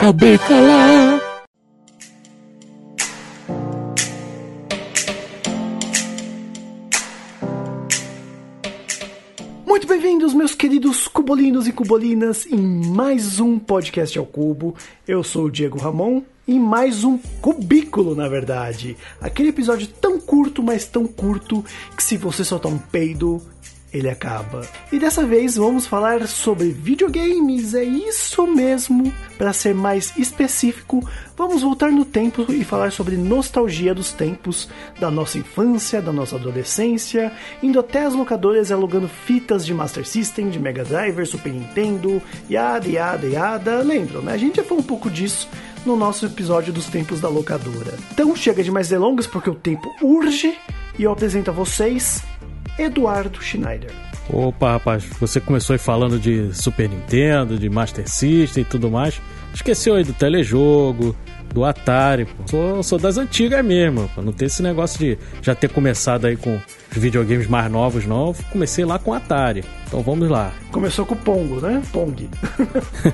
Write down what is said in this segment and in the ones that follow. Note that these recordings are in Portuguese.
acabei. Muito bem-vindos, meus queridos cubolinos e cubolinas, em mais um podcast ao cubo. Eu sou o Diego Ramon e mais um cubículo, na verdade. Aquele episódio tão curto, mas tão curto, que se você soltar um peido, ele acaba. E dessa vez vamos falar sobre videogames, é isso mesmo. Para ser mais específico, vamos voltar no tempo e falar sobre nostalgia dos tempos da nossa infância, da nossa adolescência, indo até as locadoras alugando fitas de Master System, de Mega Drive, Super Nintendo, yada, yada, yada. Lembram, né? A gente já falou um pouco disso no nosso episódio dos tempos da locadora. Então chega de mais delongas porque o tempo urge e eu apresento a vocês Eduardo Schneider. Opa, rapaz, você começou aí falando de Super Nintendo, de Master System e tudo mais. Esqueceu aí do telejogo, do Atari, pô. Sou, sou das antigas mesmo, pô. Não tem esse negócio de já ter começado aí com os videogames mais novos, não. Comecei lá com Atari. Então vamos lá. Começou com o Pongo, né? Pong.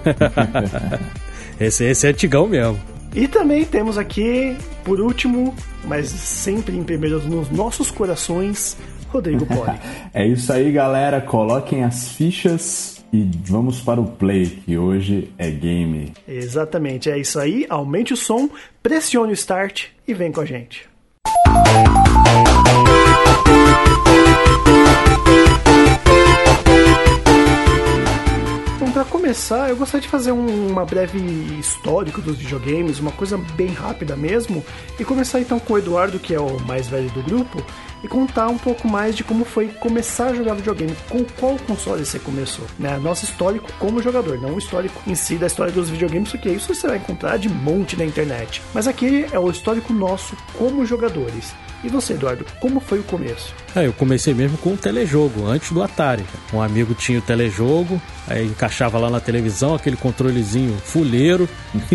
esse, esse é antigão mesmo. E também temos aqui, por último, mas sempre em primeiro nos nossos corações, Rodrigo Poli. é isso aí, galera. Coloquem as fichas e vamos para o play, que hoje é game. Exatamente, é isso aí. Aumente o som, pressione o start e vem com a gente. Bom, para começar, eu gostaria de fazer um, uma breve histórico dos videogames, uma coisa bem rápida mesmo, e começar então com o Eduardo, que é o mais velho do grupo, e contar um pouco mais de como foi começar a jogar videogame, com qual console você começou, né? Nosso histórico como jogador, não o histórico em si da história dos videogames, porque isso você vai encontrar de monte na internet. Mas aqui é o histórico nosso como jogadores. E você, Eduardo, como foi o começo? É, eu comecei mesmo com o telejogo, antes do Atari. Um amigo tinha o telejogo, aí encaixava lá na televisão aquele controlezinho fuleiro,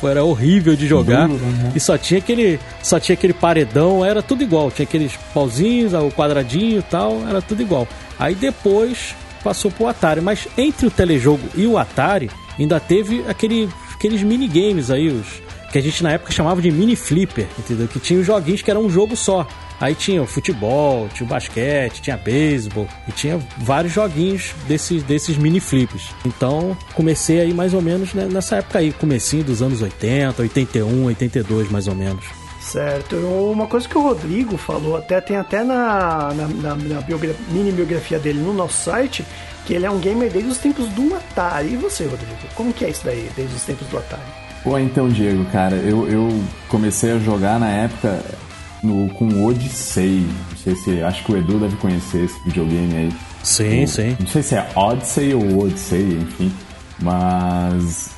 que era horrível de jogar. Duro, né? E só tinha aquele, só tinha aquele paredão, era tudo igual. Tinha aqueles pauzinhos, o quadradinho e tal, era tudo igual. Aí depois passou pro Atari, mas entre o telejogo e o Atari ainda teve aquele, aqueles minigames aí, os que a gente na época chamava de mini flipper, entendeu? Que tinha os joguinhos que eram um jogo só. Aí tinha o futebol, tinha o basquete, tinha beisebol e tinha vários joguinhos desses, desses mini flips. Então comecei aí mais ou menos nessa época aí, comecinho dos anos 80, 81, 82 mais ou menos. Certo. Uma coisa que o Rodrigo falou, até tem até na, na, na, na biografia, mini biografia dele no nosso site, que ele é um gamer desde os tempos do Atari. E você, Rodrigo? Como que é isso daí, desde os tempos do Atari? Pô, então, Diego, cara, eu, eu comecei a jogar na época no, com Odyssey. Não sei se. Acho que o Edu deve conhecer esse videogame aí. Sim, o, sim. Não sei se é Odyssey ou Odyssey, enfim. Mas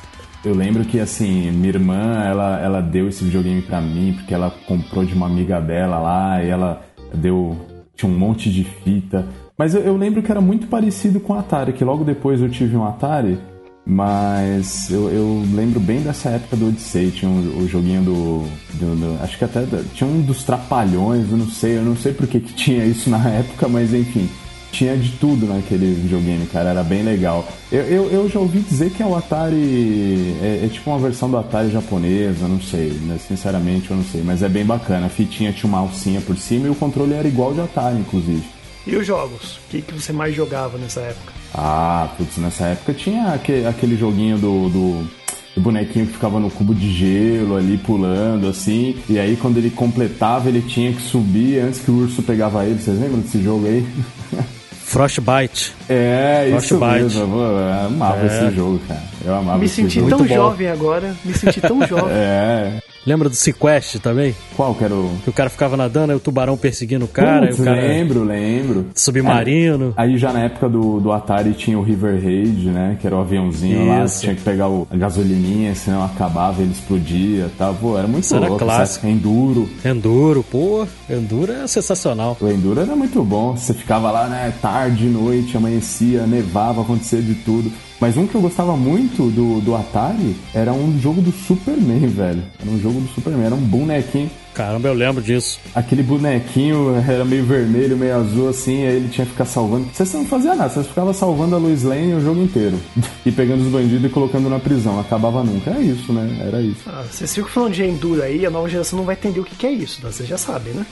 eu lembro que, assim, minha irmã, ela, ela deu esse videogame pra mim, porque ela comprou de uma amiga dela lá, e ela deu... Tinha um monte de fita. Mas eu, eu lembro que era muito parecido com o Atari, que logo depois eu tive um Atari, mas eu, eu, lembro bem dessa época do Odyssey, tinha o, o joguinho do, do, do, Acho que até tinha um dos trapalhões, eu não sei, eu não sei porque que tinha isso na época, mas enfim, tinha de tudo naquele videogame, cara, era bem legal. Eu, eu, eu já ouvi dizer que é o Atari. É, é, tipo uma versão do Atari japonesa, não sei, né? sinceramente eu não sei, mas é bem bacana. A fitinha tinha uma alcinha por cima e o controle era igual de Atari, inclusive. E os jogos? O que, que você mais jogava nessa época? Ah, putz, nessa época tinha aquele, aquele joguinho do, do, do, bonequinho que ficava no cubo de gelo ali pulando assim. E aí quando ele completava, ele tinha que subir antes que o urso pegava ele. Vocês lembram desse jogo aí? Frostbite. É, Frostbite. isso mesmo. Eu amava é. esse jogo, cara. Eu amava Me senti jogo. tão jovem agora. Me senti tão jovem. é. Lembra do Sequest também? Qual que era o... Que o cara ficava nadando, aí o tubarão perseguindo o cara. Putz, o cara... lembro, lembro. Submarino. É, aí já na época do, do Atari tinha o River Raid, né? Que era o aviãozinho Isso. lá, você tinha que pegar o, a gasolininha, senão acabava, ele explodia e tal. Pô, era muito Isso louco. Era clássico. Enduro. Enduro, pô. Enduro é sensacional. O Enduro era muito bom. Você ficava lá, né? Tarde, noite, amanhecia, nevava, acontecia de tudo. Mas um que eu gostava muito do, do Atari era um jogo do Superman, velho. Era um jogo do Superman, era um bonequinho. Caramba, eu lembro disso. Aquele bonequinho era meio vermelho, meio azul, assim, aí ele tinha que ficar salvando. Vocês não faziam nada, vocês ficavam salvando a Lois Lane o jogo inteiro. e pegando os bandidos e colocando na prisão. Acabava nunca. É isso, né? Era isso. Ah, vocês ficam falando de Enduro aí, a nova geração não vai entender o que, que é isso, né? Vocês já sabem, né?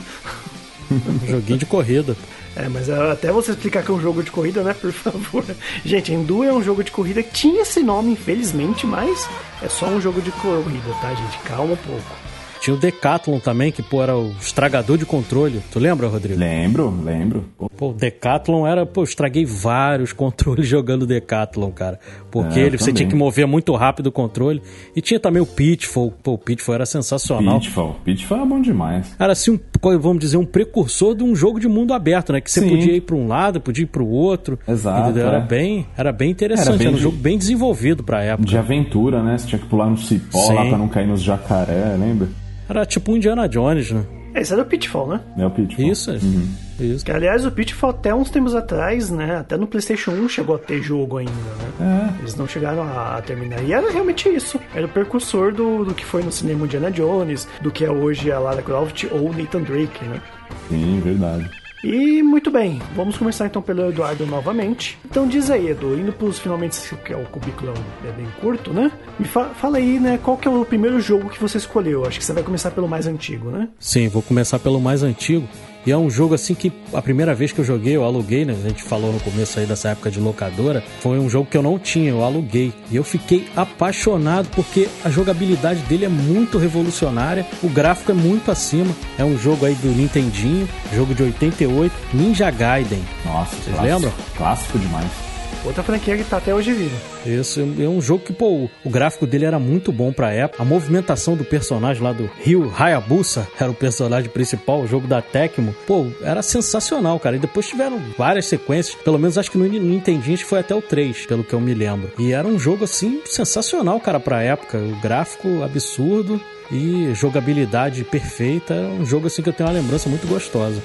Joguinho de corrida. É, mas até você explicar que é um jogo de corrida, né? Por favor. Gente, Enduro é um jogo de corrida que tinha esse nome, infelizmente, mas é só um jogo de corrida, tá, gente? Calma um pouco. Tinha o Decathlon também, que pô, era o estragador de controle. Tu lembra, Rodrigo? Lembro, lembro. Pô, o Decathlon era, pô, eu estraguei vários controles jogando Decathlon, cara. Porque é, ele, você tinha que mover muito rápido o controle. E tinha também o Pitfall. Pô, o Pitfall era sensacional. Pitfall. Pitfall era bom demais. Era assim, um, vamos dizer, um precursor de um jogo de mundo aberto, né? Que você Sim. podia ir para um lado, podia ir para o outro. Exato. Era, é. bem, era bem interessante. Era, bem era um de... jogo bem desenvolvido pra época. De aventura, né? Você tinha que pular no cipó Sim. lá pra não cair nos jacaré, lembra? Era tipo um Indiana Jones, né? Esse era o Pitfall, né? É o Pitfall. Isso, uhum. isso. Que, aliás, o Pitfall até uns tempos atrás, né? Até no PlayStation 1 chegou a ter jogo ainda, né? É. Eles não chegaram a terminar. E era realmente isso. Era o precursor do, do que foi no cinema Indiana Jones, do que é hoje a Lara Croft ou Nathan Drake, né? Sim, verdade. E muito bem, vamos começar então pelo Eduardo novamente. Então diz aí, Edu, indo pros finalmente, que é o cubículo é bem curto, né? Me fa fala aí, né, qual que é o primeiro jogo que você escolheu? Acho que você vai começar pelo mais antigo, né? Sim, vou começar pelo mais antigo. E é um jogo assim que a primeira vez que eu joguei, eu aluguei, né? A gente falou no começo aí dessa época de locadora. Foi um jogo que eu não tinha, eu aluguei. E eu fiquei apaixonado porque a jogabilidade dele é muito revolucionária, o gráfico é muito acima. É um jogo aí do Nintendinho, jogo de 88, Ninja Gaiden. Nossa, vocês lembram? Clássico demais. Outra franquia que tá até hoje viva. Isso, é um jogo que, pô, o gráfico dele era muito bom pra época. A movimentação do personagem lá do Ryu Hayabusa era o personagem principal, o jogo da Tecmo. Pô, era sensacional, cara. E depois tiveram várias sequências. Pelo menos acho que no Nintendinho foi até o 3, pelo que eu me lembro. E era um jogo, assim, sensacional, cara, pra época. O gráfico absurdo e jogabilidade perfeita. É um jogo, assim, que eu tenho uma lembrança muito gostosa.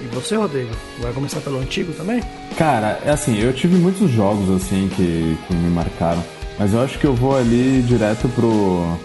E você, Rodrigo? Vai começar pelo antigo também? Cara, é assim, eu tive muitos jogos assim que, que me marcaram. Mas eu acho que eu vou ali direto pro,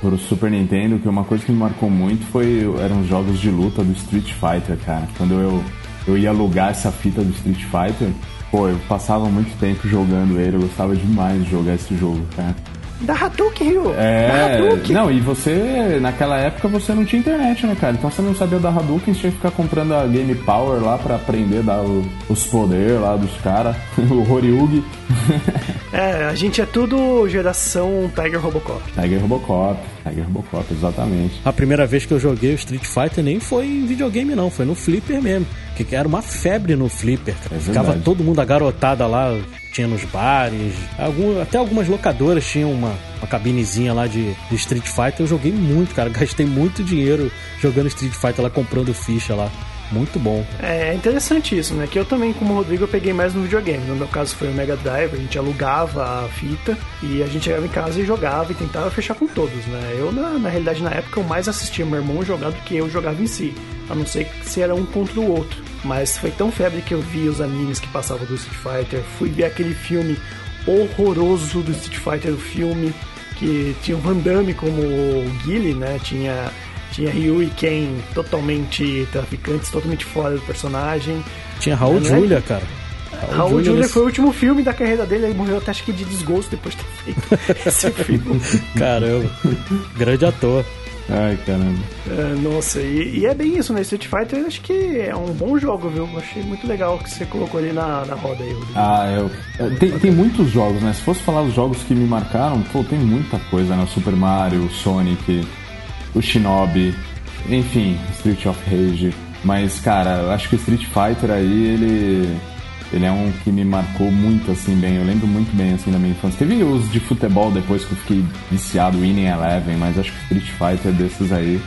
pro Super Nintendo, que uma coisa que me marcou muito foi eram os jogos de luta do Street Fighter, cara. Quando eu, eu ia alugar essa fita do Street Fighter, pô, eu passava muito tempo jogando ele, eu gostava demais de jogar esse jogo, cara. Da Hadouken, Ryu. É. Hadouken. Não, e você, naquela época, você não tinha internet, né, cara? Então você não sabia da Hadouken, você tinha que ficar comprando a Game Power lá pra aprender dar o, os poderes lá dos caras. o Horyugi. é, a gente é tudo geração Tiger Robocop. Tiger Robocop. Tiger Robocop, exatamente. A primeira vez que eu joguei o Street Fighter nem foi em videogame, não. Foi no Flipper mesmo. Que era uma febre no Flipper. É Ficava todo mundo agarotada lá tinha nos bares, algum, até algumas locadoras tinham uma, uma cabinezinha lá de, de, Street Fighter. Eu joguei muito, cara, gastei muito dinheiro jogando Street Fighter lá, comprando ficha lá. Muito bom. É, interessante isso, né? Que eu também, como o Rodrigo, eu peguei mais no videogame. No meu caso foi o Mega Drive, a gente alugava a fita e a gente chegava em casa e jogava e tentava fechar com todos, né? Eu, na, na realidade, na época, eu mais assistia meu irmão jogar do que eu jogava em si. A não ser se era um contra o outro. Mas foi tão febre que eu vi os animes que passavam do Street Fighter, fui ver aquele filme horroroso do Street Fighter, o filme que tinha o Van Damme como o Guile, né? Tinha, tinha Ryu e Ken totalmente traficantes, totalmente fora do personagem. Tinha Raul é, Julia, é? cara. Raul, Raul Julia, Julia foi o último filme da carreira dele, ele morreu até acho que de desgosto depois de ter feito esse filme. Caramba, grande ator. Ai, caramba. É, nossa, e, e, é bem isso, né? Street Fighter acho que é um bom jogo, viu? Achei muito legal que você colocou ali na, na roda aí, Rodrigo. Ah, eu. É, tem, tem muitos jogos, né? Se fosse falar dos jogos que me marcaram, pô, tem muita coisa, né? O Super Mario, o Sonic, o Shinobi, enfim, Street of Rage. Mas, cara, acho que o Street Fighter aí, ele ele é um que me marcou muito, assim, bem. Eu lembro muito bem, assim, da minha infância. Teve os de futebol depois que eu fiquei viciado, Winning Eleven, mas acho que Street Fighter desses aí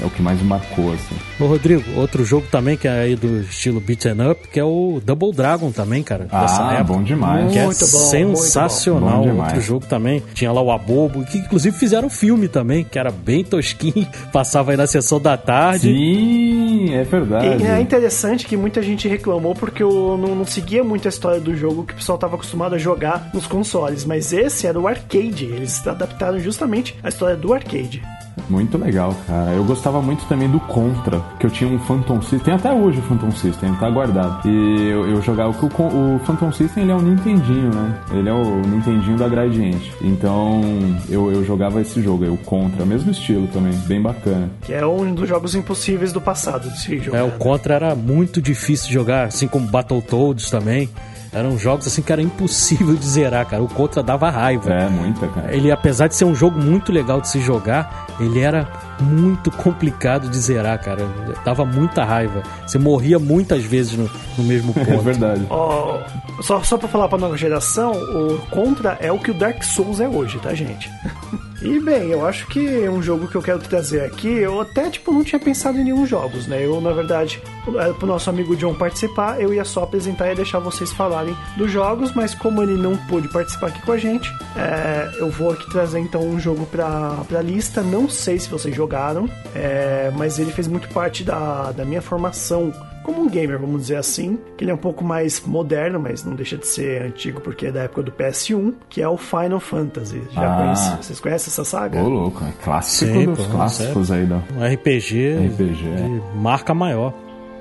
é o que mais me marcou, assim. Ô, Rodrigo, outro jogo também que é aí do estilo beat'em up, que é o Double Dragon também, cara. Ah, época, bom demais. Que é muito bom, sensacional. Bom outro jogo também. Tinha lá o Abobo, que inclusive fizeram um filme também, que era bem tosquinho, passava aí na sessão da tarde. Sim, é verdade. E é interessante que muita gente reclamou porque eu não, não seguia muito a história do jogo que o pessoal estava acostumado a jogar nos consoles, mas esse era o arcade. Eles adaptaram justamente a história do arcade. Muito legal, cara. Eu gostava muito também do Contra, que eu tinha um Phantom System, tem até hoje o Phantom System, tá guardado. E eu, eu jogava o, o Phantom System, ele é um Nintendinho, né? Ele é o Nintendinho da Gradiente. Então, eu, eu jogava esse jogo aí, o Contra, mesmo estilo também, bem bacana. Que é um dos jogos impossíveis do passado de se jogar. É, o Contra era muito difícil de jogar, assim como Battletoads também. Eram jogos assim que era impossível de zerar, cara. O Contra dava raiva. É, muita, cara. Ele, apesar de ser um jogo muito legal de se jogar, ele era muito complicado de zerar, cara. Dava muita raiva. Você morria muitas vezes no, no mesmo ponto. É verdade. Oh, só, só pra falar pra nova geração, o Contra é o que o Dark Souls é hoje, tá, gente? E bem, eu acho que um jogo que eu quero trazer aqui, eu até tipo não tinha pensado em nenhum jogos, né? Eu, na verdade, era pro nosso amigo John participar, eu ia só apresentar e deixar vocês falarem dos jogos, mas como ele não pôde participar aqui com a gente, é, eu vou aqui trazer então um jogo pra, pra lista. Não sei se vocês jogaram, é, mas ele fez muito parte da, da minha formação como um gamer, vamos dizer assim, que ele é um pouco mais moderno, mas não deixa de ser antigo porque é da época do PS1, que é o Final Fantasy. Já Ah. conhece? Vocês conhecem essa saga? Ô, louco, é clássico Sim, dos pô, clássicos aí da. Um RPG, RPG, é. de marca maior.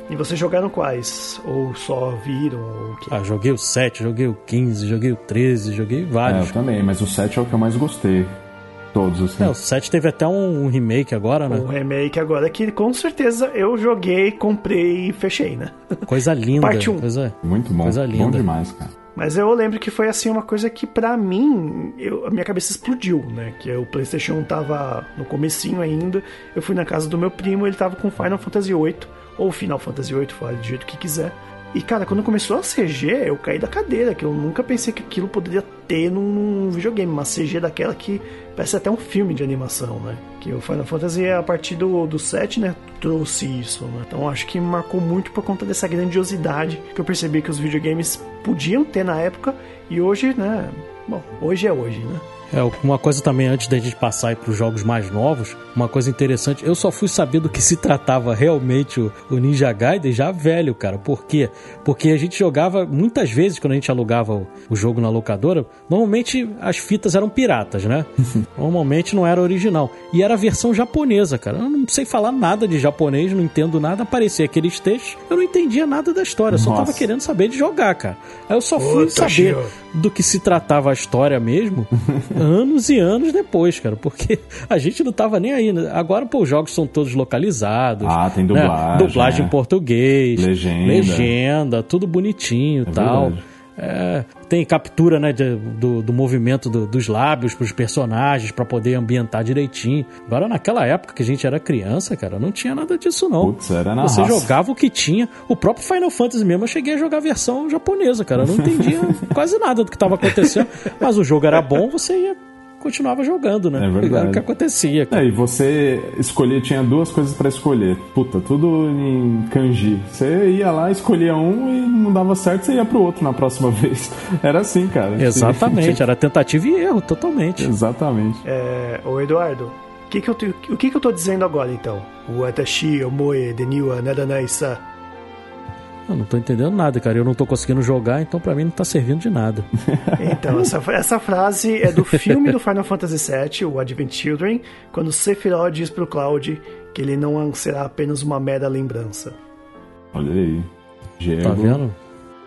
E vocês jogaram quais? Ou só viram? Ou? Ah, joguei o 7, joguei o 15, joguei o 13, joguei É, vários. eu também, mas o 7 é o que eu mais gostei. Todos, assim. É, o 7 teve até um, um remake agora, né? Um remake agora que com certeza eu joguei, comprei e fechei, né? Coisa linda. Parte um. Coisa... Muito bom. Coisa Bom linda. demais, cara. Mas eu lembro que foi assim uma coisa que pra mim, eu- a minha cabeça explodiu, né? Que o PlayStation tava no comecinho ainda. Eu fui na casa do meu primo, ele tava com Final Fantasy VIII ou Final Fantasy VIII, fala do jeito que quiser. E cara, quando começou a CG, eu caí da cadeira, que eu nunca pensei que aquilo poderia ter num videogame, uma CG daquela que parece até um filme de animação, né? Que o Final Fantasy, a partir do, do 7, né, trouxe isso, né? Então acho que marcou muito por conta dessa grandiosidade que eu percebi que os videogames podiam ter na época e hoje, né? Bom, hoje é hoje, né? É, uma coisa também, antes da gente passar para os jogos mais novos, uma coisa interessante, eu só fui saber do que se tratava realmente o, o Ninja Gaiden já velho, cara. Por quê? Porque a gente jogava, muitas vezes, quando a gente alugava o, o jogo na locadora, normalmente as fitas eram piratas, né? normalmente não era original. E era a versão japonesa, cara. Eu não sei falar nada de japonês, não entendo nada. Aparecia aqueles textos, eu não entendia nada da história, eu só Nossa. tava querendo saber de jogar, cara. Aí eu só fui saber Gio. do que se tratava a história mesmo anos e anos depois, cara, porque a gente não tava nem aí. né? Agora, pô, os jogos são todos localizados. Ah, tem né? dublagem, Dublagem é. em português. Legenda. Legenda, tudo bonitinho e É tal. verdade. É, tem captura né, de- do, do movimento do- dos lábios pros personagens pra poder ambientar direitinho. Agora, naquela época que a gente era criança, cara, não tinha nada disso, não. Putz, era na Você raça. jogava o que tinha. O próprio Final Fantasy mesmo, eu cheguei a jogar a versão japonesa, cara. Eu não entendia quase nada do que estava acontecendo. Mas o jogo era bom, você ia, continuava jogando, né? É verdade. Era o que acontecia. cara. É, e você escolher, tinha duas coisas pra escolher. Puta, tudo em kanji. Você ia lá, escolhia um e não dava certo, você ia pro outro na próxima vez. Era assim, cara. Exatamente, era tentativa e erro, totalmente. Exatamente. É, ô Eduardo, o que que eu, te- o que que eu tô dizendo agora então? Watashi omoe deniwa nadanai sa. Eu não tô entendendo nada, cara. Eu não tô conseguindo jogar, então pra mim não tá servindo de nada. Então, essa, essa frase é do filme do Final Fantasy VII, o Advent Children, quando Sephiroth diz pro Cloud que ele não será apenas uma mera lembrança. Olha aí. Diego, Tá vendo?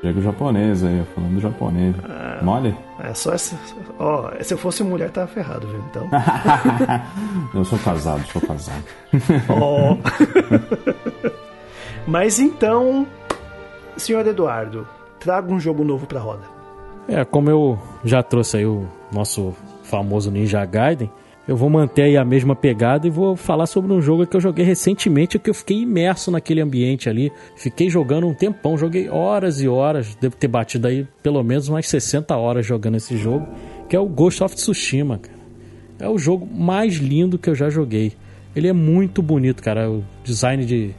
Diego japonês aí, falando japonês. Mole? É só essa. Ó, se eu fosse mulher, tava ferrado, viu? Então. Eu sou casado, sou casado. Ó. Mas então, senhor Eduardo, traga um jogo novo pra roda. É, como eu já trouxe aí o nosso famoso Ninja Gaiden, eu vou manter aí a mesma pegada e vou falar sobre um jogo que eu joguei recentemente, que eu fiquei imerso naquele ambiente ali. Fiquei jogando um tempão, joguei horas e horas, devo ter batido aí pelo menos umas 60 horas jogando esse jogo, que é o Ghost of Tsushima, cara. É o jogo mais lindo que eu já joguei. Ele é muito bonito, cara. O design de,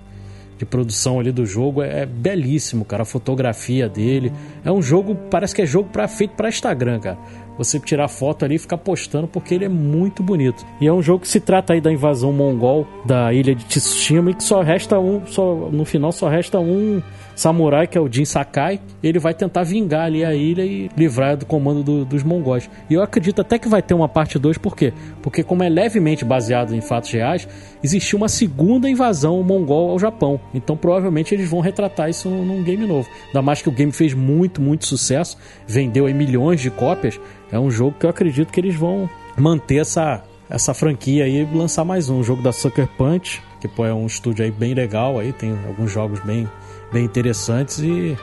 de produção ali do jogo é, é belíssimo, cara. A fotografia dele. É um jogo, parece que é jogo pra, feito pra Instagram, cara. você tirar foto ali e ficar postando porque ele é muito bonito. E é um jogo que se trata aí da invasão mongol da ilha de Tsushima e que só resta um, só no final só resta um samurai, que é o Jin Sakai, ele vai tentar vingar ali a ilha e livrar do comando do, dos mongóis. E eu acredito até que vai ter uma parte 2, por quê? Porque como é levemente baseado em fatos reais, existiu uma segunda invasão mongol ao Japão. Então provavelmente eles vão retratar isso num game novo. Ainda mais que o game fez muito, muito sucesso, vendeu aí milhões de cópias. É um jogo que eu acredito que eles vão manter essa, essa franquia aí e lançar mais um. O jogo da Sucker Punch, que pô, é um estúdio aí bem legal aí, tem alguns jogos bem bem interessantes e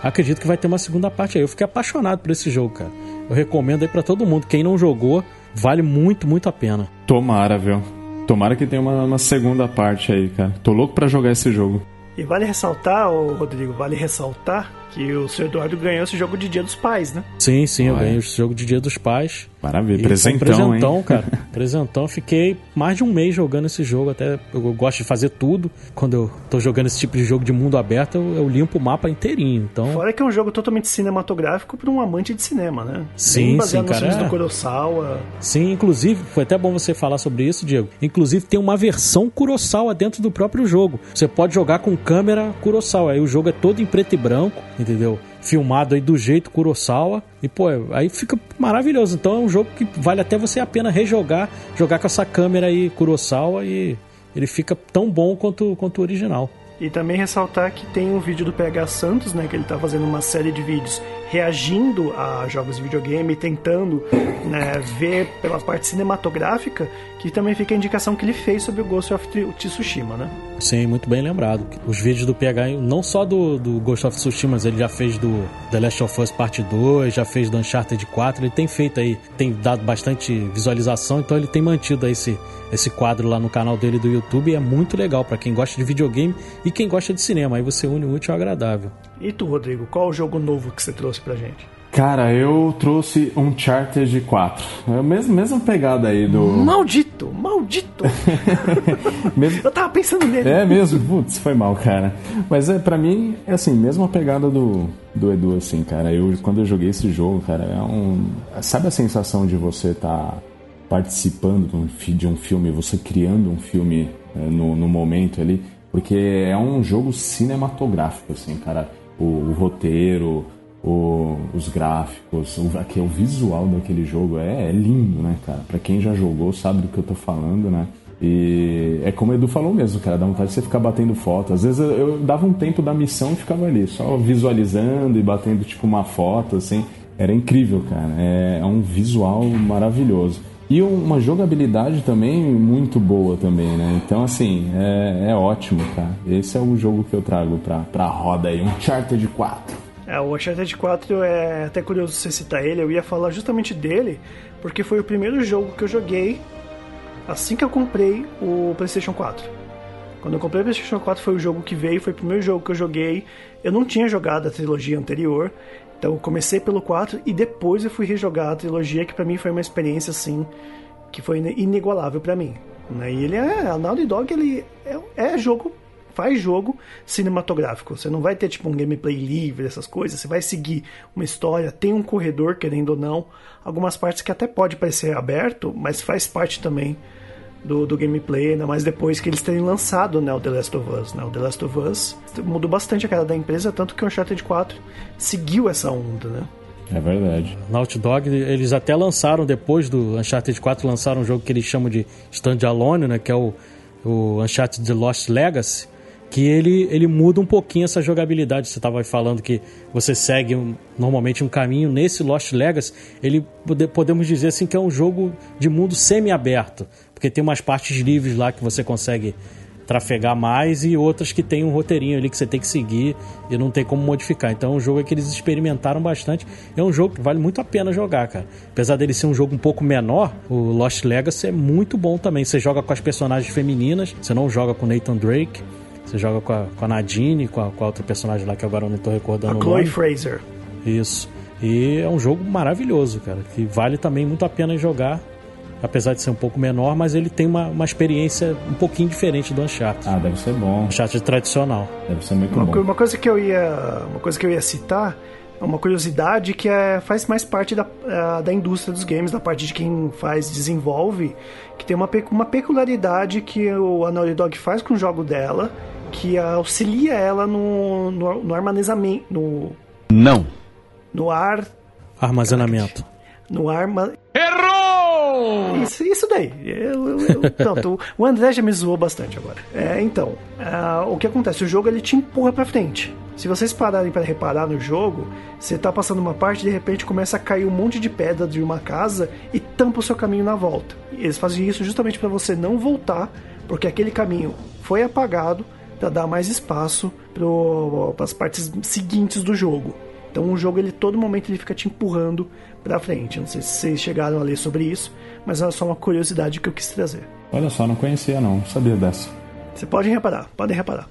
acredito que vai ter uma segunda parte aí. Eu fiquei apaixonado por esse jogo, cara. Eu recomendo aí para todo mundo. Quem não jogou, vale muito, muito a pena. Tomara, viu? Tomara que tenha uma, uma segunda parte aí, cara. Tô louco para jogar esse jogo. E vale ressaltar, ô Rodrigo, vale ressaltar que o seu Eduardo ganhou esse jogo de Dia dos Pais, né? Sim, sim, eu ganhei esse jogo de Dia dos Pais. Maravilha, presentão, um presentão, hein? cara. presentão. Fiquei mais de um mês jogando esse jogo. Até eu gosto de fazer tudo. Quando eu tô jogando esse tipo de jogo de mundo aberto, eu, eu limpo o mapa inteirinho. Então... Fora que é um jogo totalmente cinematográfico para um amante de cinema, né? Sim, sim, cara. É... do Kurosawa. Sim, inclusive, foi até bom você falar sobre isso, Diego. Inclusive, tem uma versão Kurosawa dentro do próprio jogo. Você pode jogar com câmera Kurosawa. Aí o jogo é todo em preto e branco, entendeu? filmado aí do jeito Kurosawa. E, pô, aí fica maravilhoso. Então é um jogo que vale até você a pena rejogar, jogar com essa câmera aí Kurosawa e ele fica tão bom quanto, quanto o original. E também ressaltar que tem um vídeo do PH Santos, né, que ele tá fazendo uma série de vídeos reagindo a jogos de videogame, tentando né, ver pela parte cinematográfica, que também fica a indicação que ele fez sobre o Ghost of Tsushima, né? Sim, muito bem lembrado. Os vídeos do PH, não só do, do Ghost of Tsushima, mas ele já fez do The Last of Us Parte 2, já fez do Uncharted 4, ele tem feito aí, tem dado bastante visualização, então ele tem mantido aí esse, esse quadro lá no canal dele do YouTube e é muito legal para quem gosta de videogame e quem gosta de cinema. Aí você une o útil ao agradável. E tu, Rodrigo, qual o jogo novo que você trouxe pra gente? Cara, eu trouxe um Charter 4. É a mesma, mesma pegada aí do. Maldito! Maldito! mesmo... Eu tava pensando nele. É mesmo? Putz, foi mal, cara. Mas é, pra mim, é assim, mesma pegada do, do Edu, assim, cara. Eu, quando eu joguei esse jogo, cara, é um. Sabe a sensação de você estar tá participando de um filme, você criando um filme é, no, no momento ali? Porque é um jogo cinematográfico, assim, cara o, o roteiro, o, os gráficos, o, aqui, o visual daquele jogo é, é, lindo, né, cara? Pra quem já jogou sabe do que eu tô falando, né? E é como o Edu falou mesmo, cara, dá vontade de você ficar batendo foto. Às vezes eu, eu dava um tempo da missão e ficava ali, só visualizando e batendo tipo uma foto, assim. Era incrível, cara. É, é um visual maravilhoso. E uma jogabilidade também muito boa também, né? Então, assim, é, é ótimo, cara. Esse é o jogo que eu trago pra, pra roda aí, um Charter 4. É, o Uncharted 4 é até curioso você citar ele, eu ia falar justamente dele, porque foi o primeiro jogo que eu joguei assim que eu comprei o PlayStation 4. Quando eu comprei o PlayStation 4 foi o jogo que veio, foi o primeiro jogo que eu joguei. Eu não tinha jogado a trilogia anterior, então eu comecei pelo 4 e depois eu fui rejogar a trilogia, que para mim foi uma experiência assim que foi inigualável para mim. Né? E ele é, a Naughty Dog ele é, é jogo faz jogo cinematográfico. Você não vai ter tipo um gameplay livre, essas coisas. Você vai seguir uma história, tem um corredor, querendo ou não. Algumas partes que até pode parecer aberto, mas faz parte também do, do gameplay, ainda mais depois que eles terem lançado né, o The Last of Us. Né? O The Last of Us mudou bastante a cara da empresa, tanto que o Uncharted 4 seguiu essa onda, né? É verdade. Naughty Dog, eles até lançaram, depois do Uncharted 4, lançaram um jogo que eles chamam de Standalone, né? Que é o, o Uncharted The Lost Legacy que ele, ele muda um pouquinho essa jogabilidade. Você estava falando que você segue um, normalmente um caminho. Nesse Lost Legacy, ele podemos dizer assim que é um jogo de mundo semi-aberto, porque tem umas partes livres lá que você consegue trafegar mais e outras que tem um roteirinho ali que você tem que seguir e não tem como modificar. Então é um jogo que eles experimentaram bastante. É um jogo que vale muito a pena jogar, cara. Apesar dele ser um jogo um pouco menor, o Lost Legacy é muito bom também. Você joga com as personagens femininas, você não joga com Nathan Drake. Você joga com a, com a Nadine, com a, com a outra personagem lá que agora eu não tô recordando a Chloe nome. Fraser. Isso. E é um jogo maravilhoso, cara, que vale também muito a pena jogar. Apesar de ser um pouco menor, mas ele tem uma, uma experiência um pouquinho diferente do Uncharted. Ah, deve ser bom. Uncharted tradicional. Deve ser muito uma, bom. Uma coisa que eu ia, uma coisa que eu ia citar uma curiosidade que é, faz mais parte da, uh, da indústria dos games, da parte de quem faz, desenvolve, que tem uma, uma peculiaridade que o, a Naughty Dog faz com o jogo dela, que auxilia ela no, no, no armazenamento. No, Não. No ar. Armazenamento. No arma. Errou! Isso, isso daí. Eu, eu, eu, pronto, o André já me zoou bastante agora. É, então, uh, o que acontece? O jogo ele te empurra pra frente. Se vocês pararem para reparar no jogo, você tá passando uma parte e de repente começa a cair um monte de pedra de uma casa e tampa o seu caminho na volta. Eles fazem isso justamente para você não voltar, porque aquele caminho foi apagado para dar mais espaço para as partes seguintes do jogo. Então o jogo ele todo momento ele fica te empurrando para frente. Não sei se vocês chegaram a ler sobre isso, mas é só uma curiosidade que eu quis trazer. Olha só, não conhecia não, sabia dessa. Você pode reparar, podem reparar.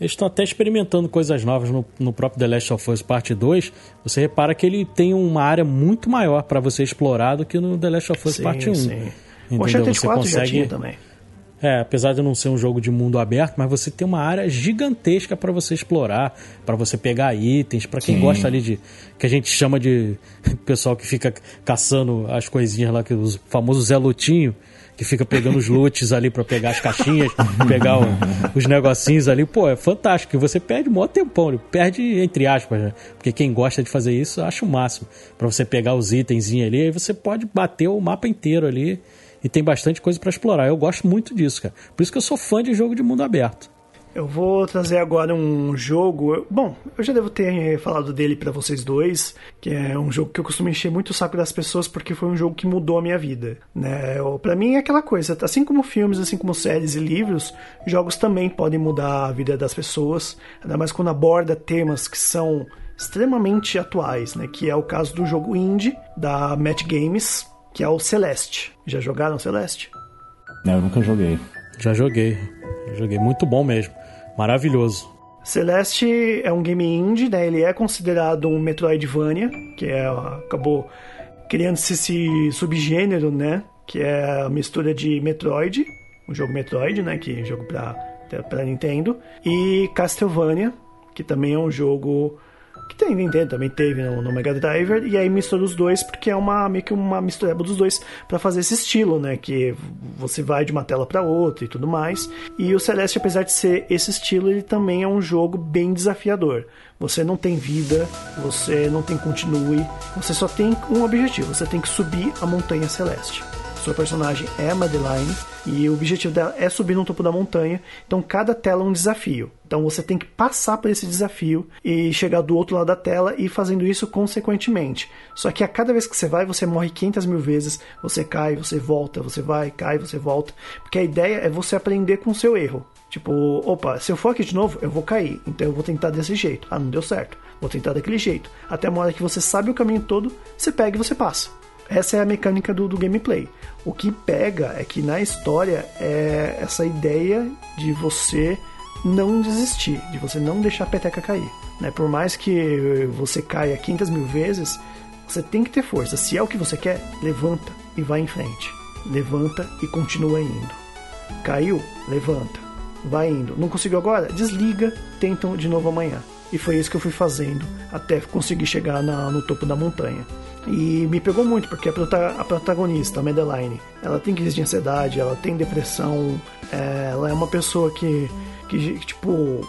Eles estão até experimentando coisas novas no, no, próprio The Last of Us Parte 2. Você repara que ele tem uma área muito maior para você explorar do que no The Last of Us sim, Parte 1. Sim. Entendeu? O Uncharted 4 consegue... já tinha também. É, apesar de não ser um jogo de mundo aberto, mas você tem uma área gigantesca para você explorar, para você pegar itens, para quem Sim. gosta ali de que a gente chama de pessoal que fica caçando as coisinhas lá que os famosos Zé Lutinho, que fica pegando os loots ali para pegar as caixinhas, pegar o, os negocinhos ali. Pô, é fantástico. E você perde um maior tempão. Perde entre aspas, né? Porque quem gosta de fazer isso acha o máximo. para você pegar os itens ali, aí você pode bater o mapa inteiro ali. E tem bastante coisa para explorar. Eu gosto muito disso, cara. Por isso que eu sou fã de jogo de mundo aberto. Eu vou trazer agora um jogo. Bom, eu já devo ter falado dele para vocês dois, que é um jogo que eu costumo encher muito o saco das pessoas porque foi um jogo que mudou a minha vida. Né? Para mim é aquela coisa, assim como filmes, assim como séries e livros, jogos também podem mudar a vida das pessoas, ainda mais quando aborda temas que são extremamente atuais, né? Que é o caso do jogo indie da Match Games, que é o Celeste. Já jogaram Celeste? Não, eu nunca joguei. Já joguei. Joguei muito bom mesmo. Maravilhoso. Celeste é um game indie, né? Ele é considerado um Metroidvania, que é, acabou criando-se esse subgênero, né? Que é a mistura de Metroid, o jogo Metroid, né? Que é um jogo para para Nintendo, e Castlevania, que também é um jogo que tem Nintendo, também teve no, no, Mega Driver, e aí mistura os dois porque é uma meio que uma mistura dos dois para fazer esse estilo, né? Que você vai de uma tela para outra e tudo mais. E o Celeste, apesar de ser esse estilo, ele também é um jogo bem desafiador. Você não tem vida, você não tem continue, você só tem um objetivo, você tem que subir a montanha celeste. Sua personagem é Madeline e o objetivo dela é subir no topo da montanha. Então cada tela é um desafio. Então você tem que passar por esse desafio e chegar do outro lado da tela e fazendo isso consequentemente. Só que a cada vez que você vai, você morre 500 mil vezes. Você cai, você volta, você vai, cai, você volta. Porque a ideia é você aprender com o seu erro. Tipo, opa, se eu for aqui de novo, eu vou cair. Então eu vou tentar desse jeito. Ah, não deu certo. Vou tentar daquele jeito. Até uma hora que você sabe o caminho todo, você pega e você passa. Essa é a mecânica do, do gameplay. O que pega é que na história é essa ideia de você não desistir, de você não deixar a peteca cair. Né? Por mais que você caia 500 mil vezes, você tem que ter força. Se é o que você quer, levanta e vai em frente. Levanta e continua indo. Caiu? Levanta. Vai indo. Não conseguiu agora? Desliga, tentam de novo amanhã. E foi isso que eu fui fazendo até conseguir chegar na, no topo da montanha. E me pegou muito, porque a protagonista, a Madeline, ela tem crise de ansiedade, ela tem depressão, é, ela é uma pessoa que, que tipo,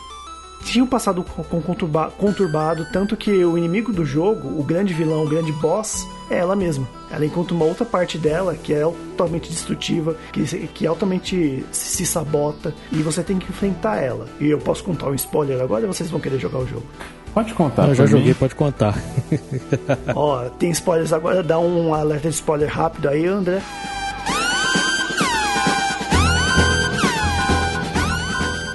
tinha um passado com conturba, conturbado, tanto que o inimigo do jogo, o grande vilão, o grande boss, é ela mesma. Ela encontra uma outra parte dela que é altamente destrutiva, que, que altamente se sabota, e você tem que enfrentar ela. E eu posso contar um spoiler agora vocês vão querer jogar o jogo? Pode contar. Eu já mim. joguei, pode contar. Ó, tem spoilers agora, dá um alerta de spoiler rápido aí, André.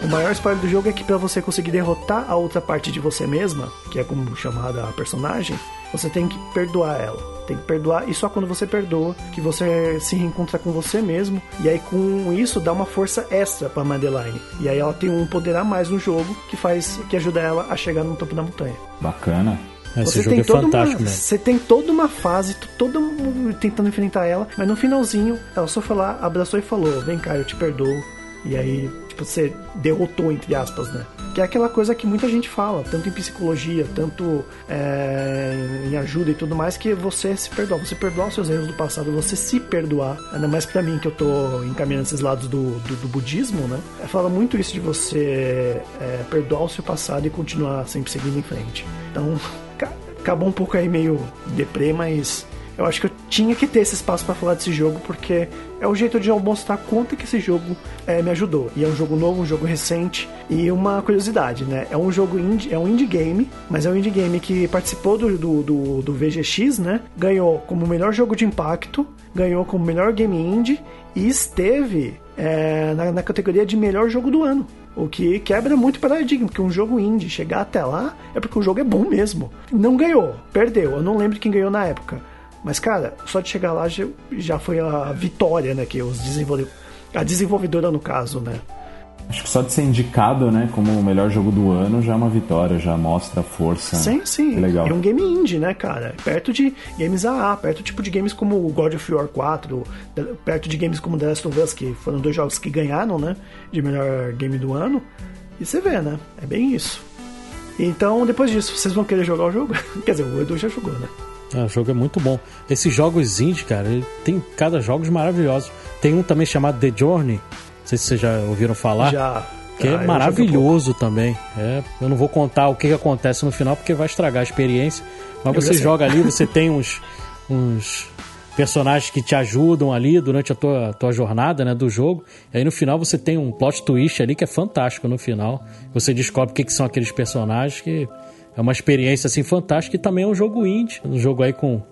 O maior spoiler do jogo é que para você conseguir derrotar a outra parte de você mesma, que é como chamada a personagem, você tem que perdoar ela. Tem que perdoar, e só quando você perdoa que você se reencontra com você mesmo. E aí, com isso, dá uma força extra pra Madeline. E aí, ela tem um poder a mais no jogo que faz que ajuda ela a chegar no topo da montanha. Bacana. Esse você jogo tem é fantástico, uma, Você tem toda uma fase, todo tentando enfrentar ela, mas no finalzinho, ela só foi lá, abraçou e falou: Vem cá, eu te perdoo. E aí, tipo, você derrotou, entre aspas, né? Que é aquela coisa que muita gente fala, tanto em psicologia, tanto é, em ajuda e tudo mais, que você se perdoa. Você perdoar os seus erros do passado, você se perdoar. Ainda mais para mim, que eu tô encaminhando esses lados do, do, do budismo, né? Fala muito isso de você é, perdoar o seu passado e continuar sempre seguindo em frente. Então, acabou um pouco aí meio deprê, mas eu acho que eu tinha que ter esse espaço para falar desse jogo, porque é o jeito de eu mostrar quanto que esse jogo é, me ajudou. E é um jogo novo, um jogo recente. E uma curiosidade, né? É um jogo indie, é um indie game, mas é um indie game que participou do, do, do, do VGX, né? Ganhou como melhor jogo de impacto, ganhou como melhor game indie e esteve é, na, na categoria de melhor jogo do ano. O que quebra muito o paradigma, porque um jogo indie chegar até lá é porque o jogo é bom mesmo. Não ganhou, perdeu. Eu não lembro quem ganhou na época. Mas, cara, só de chegar lá já, foi a vitória, né? Que os desenvolve... A desenvolvedora, no caso, né? Acho que só de ser indicado, né, como o melhor jogo do ano já é uma vitória, já mostra força. Sim, sim. É legal. E um game indie, né, cara? Perto de games AA, perto tipo de games como God of War 4, perto de games como The Last of Us, que foram dois jogos que ganharam, né, de melhor game do ano. E você vê, né? É bem isso. Então, depois disso, vocês vão querer jogar o jogo? Quer dizer, o Edu já jogou, né? É, o jogo é muito bom. Esses jogos indie, cara, tem cada jogos maravilhosos. Tem um também chamado The Journey. Não sei se vocês já ouviram falar. Já. Que é Ah, eu maravilhoso também. É, eu não vou contar o que, que acontece no final porque vai estragar a experiência. Mas Eu você joga ali, você tem uns, uns personagens que te ajudam ali durante a tua, tua jornada né, do jogo. E aí no final você tem um plot twist ali que é fantástico no final. Você descobre o que, que são aqueles personagens que é uma experiência assim fantástica e também é um jogo indie. Um jogo aí com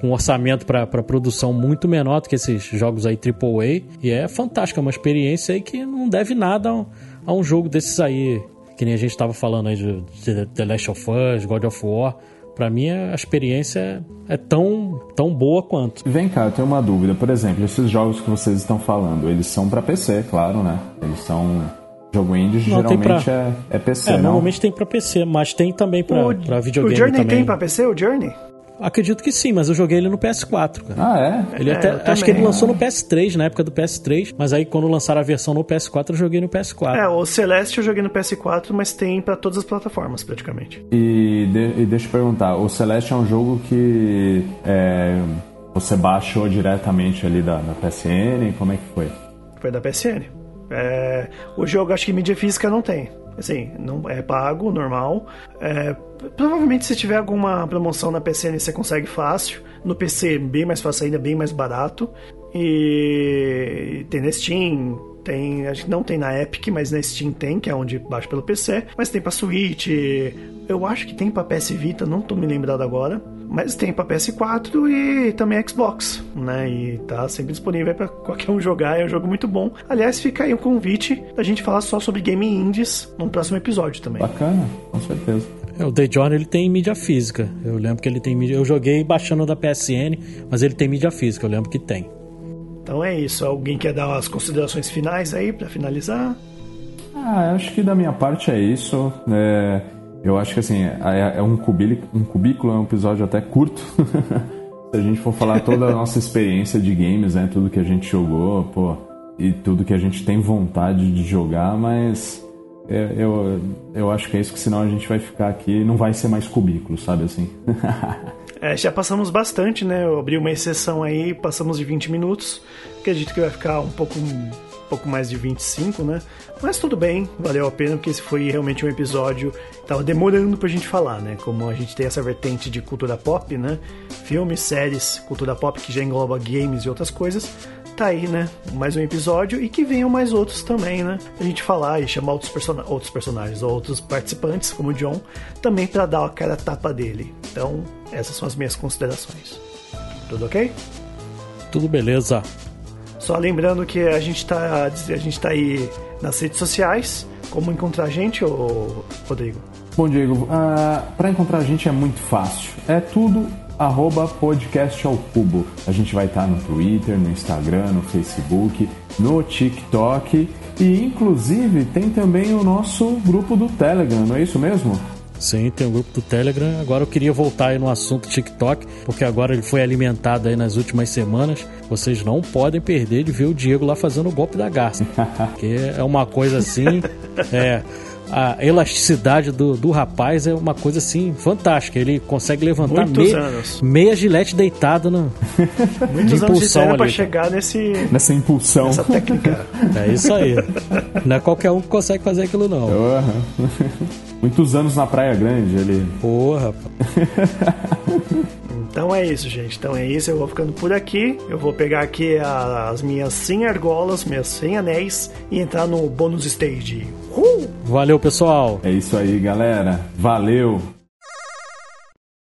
com um orçamento para produção muito menor do que esses jogos aí AAA. E é fantástico, é uma experiência aí que não deve nada a um, a um jogo desses aí, que nem a gente estava falando aí de, de The Last of Us, God of War. Pra mim, a experiência é tão, tão boa quanto. Vem cá, eu tenho uma dúvida. Por exemplo, esses jogos que vocês estão falando, eles são pra PC, claro, né? Eles são. Jogo indie Não, tem geralmente pra- é, é PC, É, não? normalmente tem pra PC, mas tem também pra, o, pra videogame o Journey também. tem pra PC, o Journey? Acredito que sim, mas eu joguei ele no PS4, cara. Ah, é? Ele É, até, acho que ele também. lançou no PS3, na época do PS3, mas aí quando lançaram a versão no PS4, eu joguei no PS4. É, o Celeste eu joguei no PS4, mas tem pra todas as plataformas, praticamente. E, de- e deixa eu perguntar, o Celeste é um jogo que é, você baixou diretamente ali da, da PSN? Como é que foi? Foi da PSN. É, o jogo, acho que mídia física não tem. Assim, não é pago, normal. É, provavelmente se tiver alguma promoção na PSN você consegue fácil. No PC bem mais fácil ainda, bem mais barato. E tem na Steam, tem, acho que não tem na Epic, mas na Steam tem, que é onde baixa pelo PC. Mas tem pra Switch, eu acho que tem pra PS Vita, não tô me lembrado agora. Mas tem pra PS4 e também Xbox, né? E tá sempre disponível para qualquer um jogar, é um jogo muito bom. Aliás, fica aí um convite da gente falar só sobre game indies num próximo episódio também. Bacana, com certeza. É, o The Journey ele tem mídia física. Eu lembro que ele tem mídia. Eu joguei baixando da PSN, mas ele tem mídia física, eu lembro que tem. Então é isso. Alguém quer dar as considerações finais aí pra finalizar? Ah, acho que da minha parte é isso. É, eu acho que assim, é, é um, cubículo, um cubículo, é um episódio até curto. Se a gente for falar toda a nossa experiência de games, né? Tudo que a gente jogou, pô, e tudo que a gente tem vontade de jogar, mas eu, eu, eu acho que é isso, que senão a gente vai ficar aqui não vai ser mais cubículo, sabe assim? É, já passamos bastante, né? Eu abri uma exceção aí, passamos de 20 minutos. Acredito que vai ficar um pouco, pouco mais de 25, né? Mas tudo bem, valeu a pena, porque esse foi realmente um episódio que tava demorando pra gente falar, né? Como a gente tem essa vertente de cultura pop, né? Filmes, séries, cultura pop que já engloba games e outras coisas. Tá aí, né? Mais um episódio e que venham mais outros também, né? Pra gente falar e chamar outros, persona outros personagens, outros participantes, como o John, também pra dar a cara tapa dele. Então, essas são as minhas considerações. Tudo ok? Tudo beleza. Só lembrando que a gente tá, a gente tá aí nas redes sociais. Como encontrar a gente, ô Rodrigo? Bom, Diego, ah, para encontrar a gente é muito fácil. É tudo arroba podcast ao cubo. A gente vai estar no Twitter, no Instagram, no Facebook, no TikTok e inclusive tem também o nosso grupo do Telegram, não é isso mesmo? Sim, tem o grupo do Telegram. Agora eu queria voltar aí no assunto TikTok, porque agora ele foi alimentado aí nas últimas semanas. Vocês não podem perder de ver o Diego lá fazendo o golpe da garça. que é uma coisa assim. É. a elasticidade do, do rapaz é uma coisa assim fantástica. Ele consegue levantar meia, anos. meia gilete deitada no, Muitos de impulsão anos de pra chegar nesse, nessa impulsão. Nessa técnica. É isso aí. Não é qualquer um que consegue fazer aquilo, não. Uhum. Muitos anos na Praia Grande ali. Porra. Então é isso, gente. Então é isso. Eu vou ficando por aqui. Eu vou pegar aqui as minhas 100 argolas, minhas 100 anéis e entrar no bônus stage. Uh! Valeu, pessoal. É isso aí, galera. Valeu.